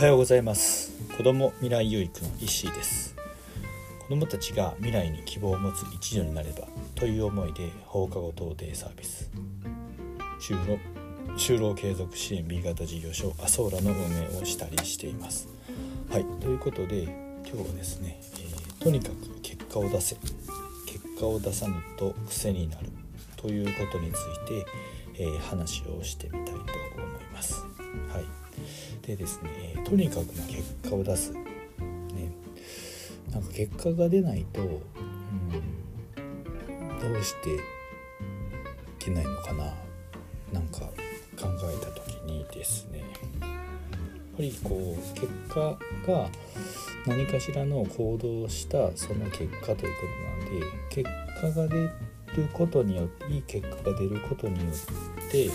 はようございます。子ども未来有育の石井です。子どもたちが未来に希望を持つ一助になればという思いで放課後等デイサービス。就労就労継続支援 B 型事業所アソーラの運営をしたりしています。はいということで今日はですね、えー、とにかく結果を出せ。結果を出さぬと癖になる。ということについて、えー、話をしてみたいと思います。はい、でですねとにかく結果を出す、ね、なんか結果が出ないと、うん、どうしていけないのかな。なんか考えた時にですね。やっぱりこう結果が何かしらの行動をしたその結果ということなんで結果が出ることによっていい結果が出ることによって、え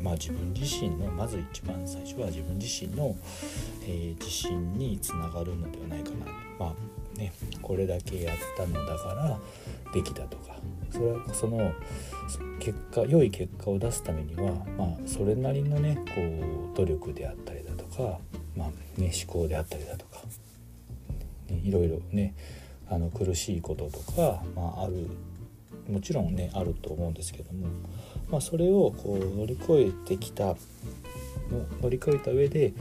ー、まあ、自分自身のまず一番最初は自分自身の、えー、自信につながるのではないかな。まあねこれだけやったのだからべきだとか。それはその結果良い結果を出すためには、まあ、それなりのねこう努力であったりだとか、まあね、思考であったりだとか、ね、いろいろねあの苦しいこととか、まあ、あるもちろんねあると思うんですけども、まあ、それをこう乗り越えてきた乗り越えた上で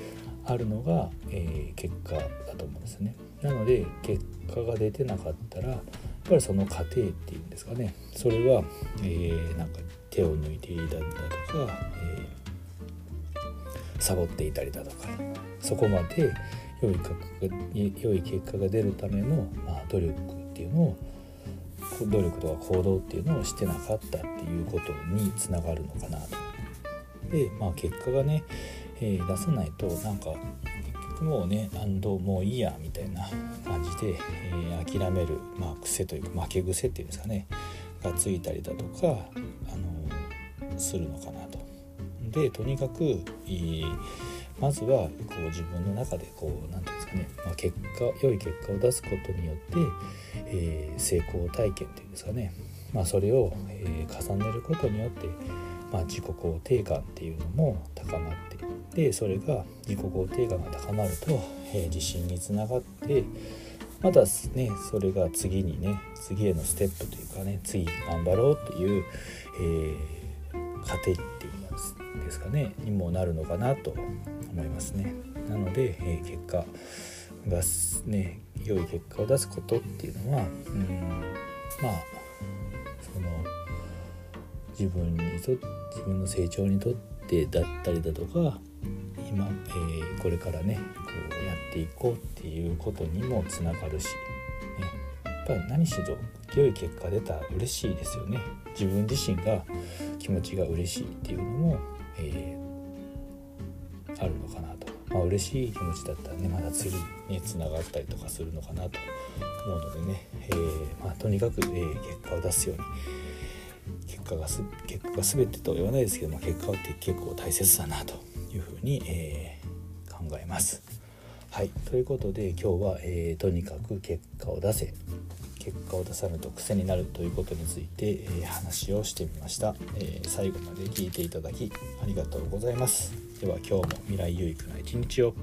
あるのが、えー、結果だと思うんですね。なので結果が出てなかったらやっぱりその過程っていうんですかねそれは、えー、なんか手を抜いていたりだとか、えー、サボっていたりだとかそこまで良い良い結果が出るための、まあ、努力っていうのを努力とか行動っていうのをしてなかったっていうことにつながるのかなと。でまあ結果がね、えー、出さないとなんか結局もうね何度もういいやみたいな感じで、えー、諦める、まあ、癖というか負け癖っていうんですかねがついたりだとか、あのするのかなと。でとにかく、えーまずはこう自分の中でこう何て言うんですかね、まあ、結果良い結果を出すことによって、え、成功体験っていうんですかね、まあ、それを、え、重ねることによって、まあ、自己肯定感っていうのも高まってでそれが自己肯定感が高まると、え、自信につながってまたねそれが次にね次へのステップというかね次頑張ろうという、えー、糧っていうんですかねにもなるのかなと思いますね。なので、えー、結果がね良い結果を出すことっていうのはうんまあその自分にと自分の成長にとってだったりだとか今、えー、これからねこうやっていこうっていうことにもつながるし、ね、やっぱり何しろ良い結果出たら嬉しいですよね。自分自身が気持ちが嬉しいっていうのも、えー、あるのかな。まあ嬉しい気持ちだったらねまだ次につながったりとかするのかなと思うのでね、えー、まあ、とにかく、えー、結果を出すように。結果がす結果が全てとは言わないですけども結果って結構大切だなというふうに、え考えます。はい。ということで今日は、えとにかく結果を出せ。結果を出さぬと癖になるということについて、えー、話をしてみました、えー、最後まで聞いていただきありがとうございます。では今日も未来有益な一日を。